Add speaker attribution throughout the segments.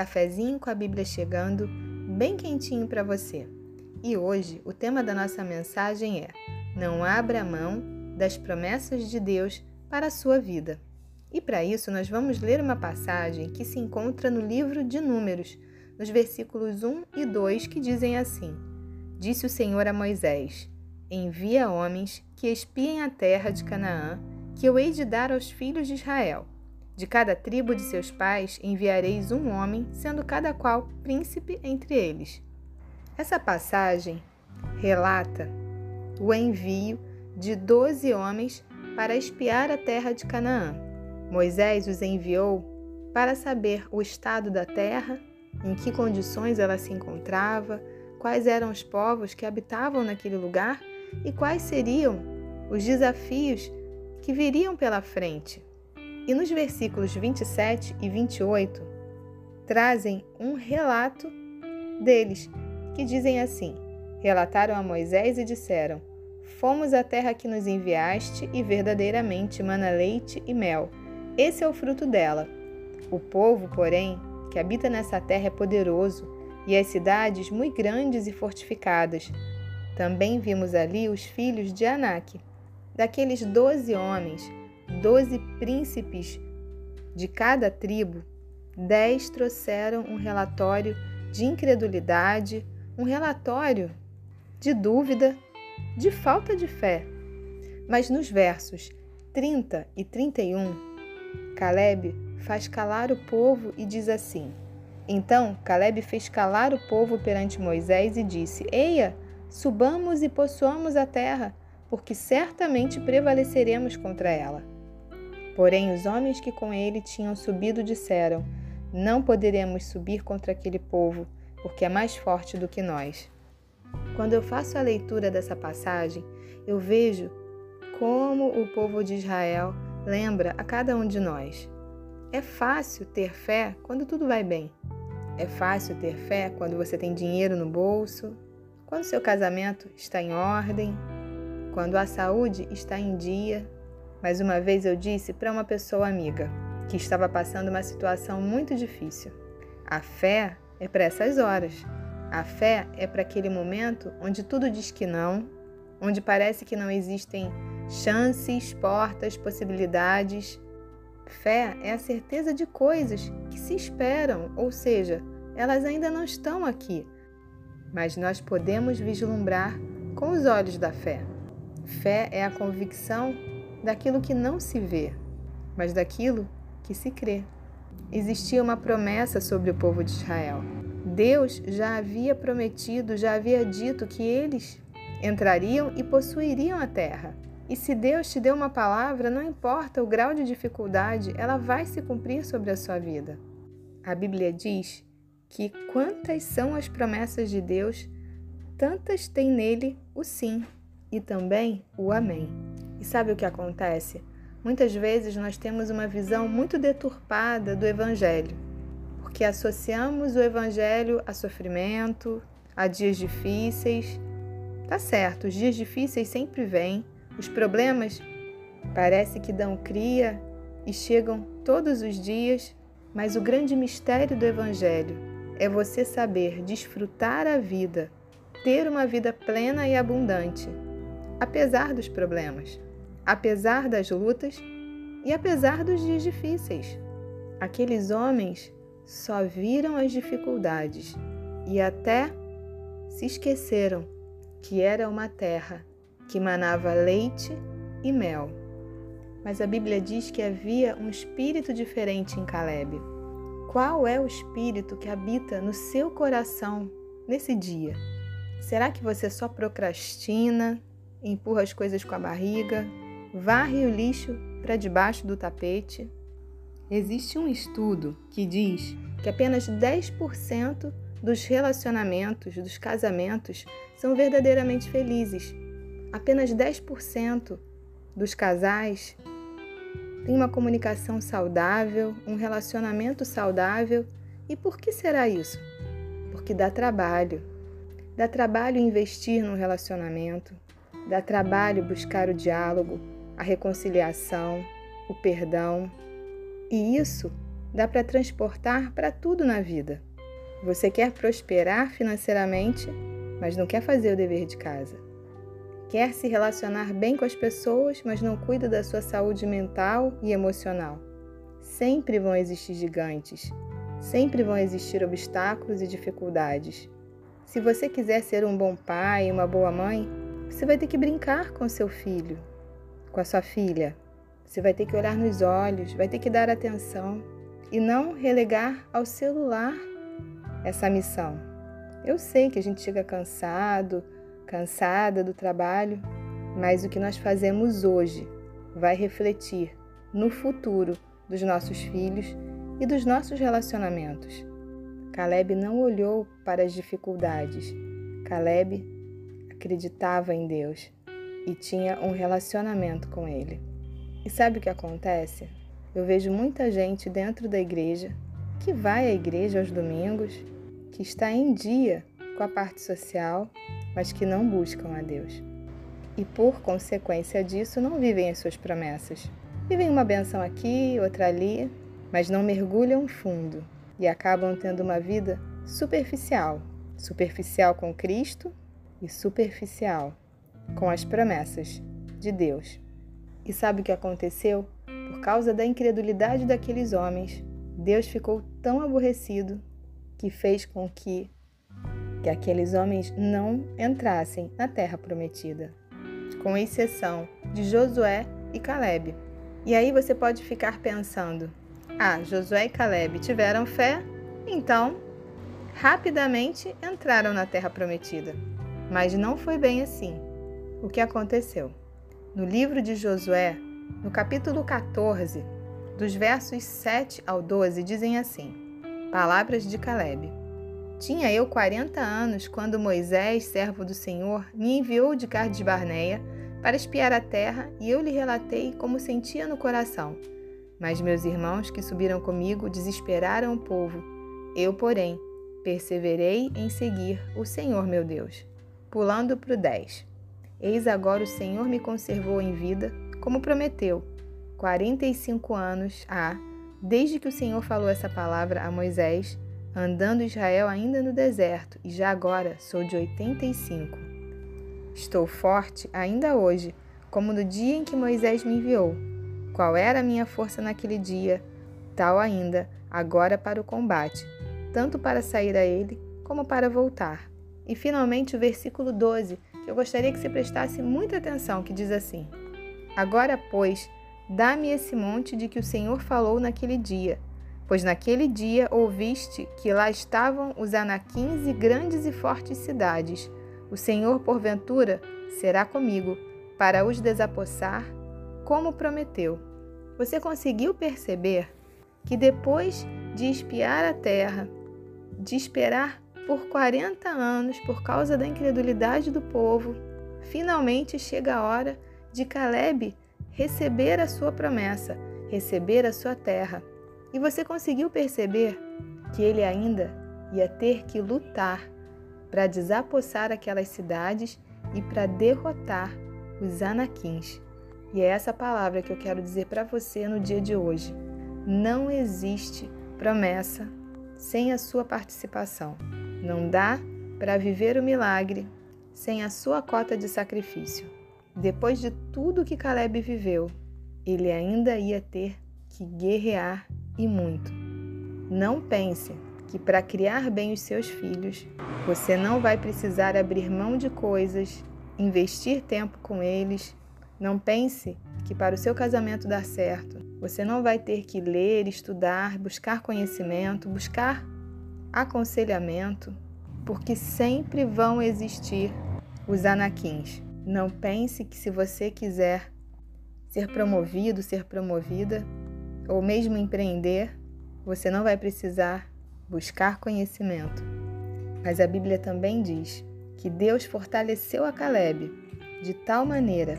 Speaker 1: Cafezinho com a Bíblia chegando, bem quentinho para você. E hoje o tema da nossa mensagem é: Não abra mão das promessas de Deus para a sua vida. E para isso nós vamos ler uma passagem que se encontra no livro de Números, nos versículos 1 e 2, que dizem assim: Disse o Senhor a Moisés: Envia homens que espiem a terra de Canaã, que eu hei de dar aos filhos de Israel. De cada tribo de seus pais enviareis um homem, sendo cada qual príncipe entre eles. Essa passagem relata o envio de doze homens para espiar a terra de Canaã. Moisés os enviou para saber o estado da terra, em que condições ela se encontrava, quais eram os povos que habitavam naquele lugar e quais seriam os desafios que viriam pela frente. E nos versículos 27 e 28 trazem um relato deles, que dizem assim: Relataram a Moisés e disseram: Fomos à terra que nos enviaste e verdadeiramente mana leite e mel. Esse é o fruto dela. O povo, porém, que habita nessa terra é poderoso e as cidades muito grandes e fortificadas. Também vimos ali os filhos de Anak. Daqueles doze homens, doze príncipes de cada tribo, dez trouxeram um relatório de incredulidade, um relatório de dúvida, de falta de fé. Mas nos versos 30 e 31, Caleb faz calar o povo e diz assim: Então Caleb fez calar o povo perante Moisés e disse: Eia, subamos e possuamos a terra, porque certamente prevaleceremos contra ela. Porém, os homens que com ele tinham subido disseram: Não poderemos subir contra aquele povo, porque é mais forte do que nós. Quando eu faço a leitura dessa passagem, eu vejo como o povo de Israel lembra a cada um de nós. É fácil ter fé quando tudo vai bem. É fácil ter fé quando você tem dinheiro no bolso, quando seu casamento está em ordem, quando a saúde está em dia, mas uma vez eu disse para uma pessoa amiga que estava passando uma situação muito difícil: a fé é para essas horas. A fé é para aquele momento onde tudo diz que não, onde parece que não existem chances, portas, possibilidades. Fé é a certeza de coisas que se esperam, ou seja, elas ainda não estão aqui, mas nós podemos vislumbrar com os olhos da fé. Fé é a convicção daquilo que não se vê, mas daquilo que se crê. Existia uma promessa sobre o povo de Israel. Deus já havia prometido, já havia dito que eles entrariam e possuiriam a terra. E se Deus te deu uma palavra, não importa o grau de dificuldade, ela vai se cumprir sobre a sua vida. A Bíblia diz que quantas são as promessas de Deus, tantas tem nele o sim e também o amém. E sabe o que acontece? Muitas vezes nós temos uma visão muito deturpada do Evangelho, porque associamos o Evangelho a sofrimento, a dias difíceis. Tá certo, os dias difíceis sempre vêm, os problemas parece que dão cria e chegam todos os dias, mas o grande mistério do Evangelho é você saber desfrutar a vida, ter uma vida plena e abundante, apesar dos problemas apesar das lutas e apesar dos dias difíceis. Aqueles homens só viram as dificuldades e até se esqueceram que era uma terra que manava leite e mel. Mas a Bíblia diz que havia um espírito diferente em Caleb. Qual é o espírito que habita no seu coração nesse dia? Será que você só procrastina, empurra as coisas com a barriga, varre o lixo para debaixo do tapete. Existe um estudo que diz que apenas 10% dos relacionamentos, dos casamentos, são verdadeiramente felizes. Apenas 10% dos casais têm uma comunicação saudável, um relacionamento saudável. E por que será isso? Porque dá trabalho. Dá trabalho investir no relacionamento, dá trabalho buscar o diálogo, a reconciliação, o perdão. E isso dá para transportar para tudo na vida. Você quer prosperar financeiramente, mas não quer fazer o dever de casa. Quer se relacionar bem com as pessoas, mas não cuida da sua saúde mental e emocional. Sempre vão existir gigantes, sempre vão existir obstáculos e dificuldades. Se você quiser ser um bom pai uma boa mãe, você vai ter que brincar com seu filho, com a sua filha. Você vai ter que olhar nos olhos, vai ter que dar atenção e não relegar ao celular essa missão. Eu sei que a gente chega cansado, cansada do trabalho, mas o que nós fazemos hoje vai refletir no futuro dos nossos filhos e dos nossos relacionamentos. Caleb não olhou para as dificuldades. Caleb acreditava em Deus e tinha um relacionamento com Ele. E sabe o que acontece? Eu vejo muita gente dentro da igreja que vai à igreja aos domingos, que está em dia com a parte social, mas que não buscam a Deus. E por consequência disso, não vivem as suas promessas. Vivem uma benção aqui, outra ali, mas não mergulham fundo e acabam tendo uma vida superficial superficial com Cristo e superficial com as promessas de Deus. E sabe o que aconteceu? Por causa da incredulidade daqueles homens, Deus ficou tão aborrecido que fez com que, que aqueles homens não entrassem na terra prometida, com exceção de Josué e Caleb. E aí você pode ficar pensando: ah, Josué e Caleb tiveram fé, então rapidamente entraram na terra prometida. Mas não foi bem assim. O que aconteceu? No livro de Josué, no capítulo 14, dos versos 7 ao 12, dizem assim: Palavras de Caleb. Tinha eu 40 anos quando Moisés, servo do Senhor, me enviou de Cades Barneia para espiar a terra e eu lhe relatei como sentia no coração. Mas meus irmãos que subiram comigo desesperaram o povo. Eu, porém, perseverei em seguir o Senhor meu Deus. Pulando para o 10. Eis agora o Senhor me conservou em vida, como prometeu. 45 anos há, desde que o Senhor falou essa palavra a Moisés, andando Israel ainda no deserto, e já agora sou de 85. Estou forte ainda hoje, como no dia em que Moisés me enviou. Qual era a minha força naquele dia, tal ainda, agora para o combate, tanto para sair a ele como para voltar. E finalmente o versículo 12 eu gostaria que você prestasse muita atenção, que diz assim: Agora, pois, dá-me esse monte de que o Senhor falou naquele dia, pois naquele dia ouviste que lá estavam os anaquins e grandes e fortes cidades. O Senhor, porventura, será comigo, para os desapossar, como prometeu. Você conseguiu perceber que depois de espiar a terra, de esperar por 40 anos por causa da incredulidade do povo, finalmente chega a hora de Caleb receber a sua promessa, receber a sua terra. E você conseguiu perceber que ele ainda ia ter que lutar para desapossar aquelas cidades e para derrotar os anaquins. E é essa palavra que eu quero dizer para você no dia de hoje. Não existe promessa sem a sua participação. Não dá para viver o milagre sem a sua cota de sacrifício. Depois de tudo que Caleb viveu, ele ainda ia ter que guerrear e muito. Não pense que para criar bem os seus filhos, você não vai precisar abrir mão de coisas, investir tempo com eles. Não pense que para o seu casamento dar certo, você não vai ter que ler, estudar, buscar conhecimento, buscar aconselhamento, porque sempre vão existir os anaquins. Não pense que se você quiser ser promovido, ser promovida, ou mesmo empreender, você não vai precisar buscar conhecimento. Mas a Bíblia também diz que Deus fortaleceu a Caleb de tal maneira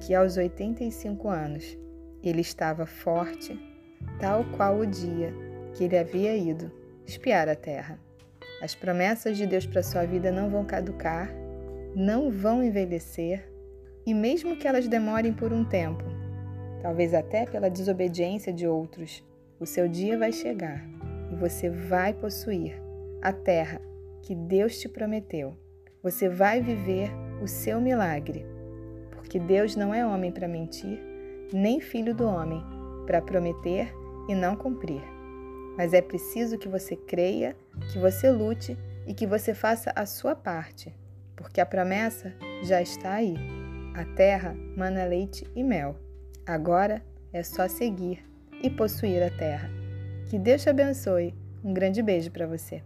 Speaker 1: que aos 85 anos ele estava forte, tal qual o dia que ele havia ido espiar a terra. As promessas de Deus para sua vida não vão caducar, não vão envelhecer, e mesmo que elas demorem por um tempo, talvez até pela desobediência de outros, O seu dia vai chegar e você vai possuir a terra que Deus te prometeu. Você vai viver o seu milagre, porque Deus não é homem para mentir, nem filho do homem para prometer e não cumprir. Mas é preciso que você creia, que você lute e que você faça a sua parte, porque a promessa já está aí. A terra mana leite e mel. Agora é só seguir e possuir a terra. Que Deus te abençoe. Um grande beijo para você.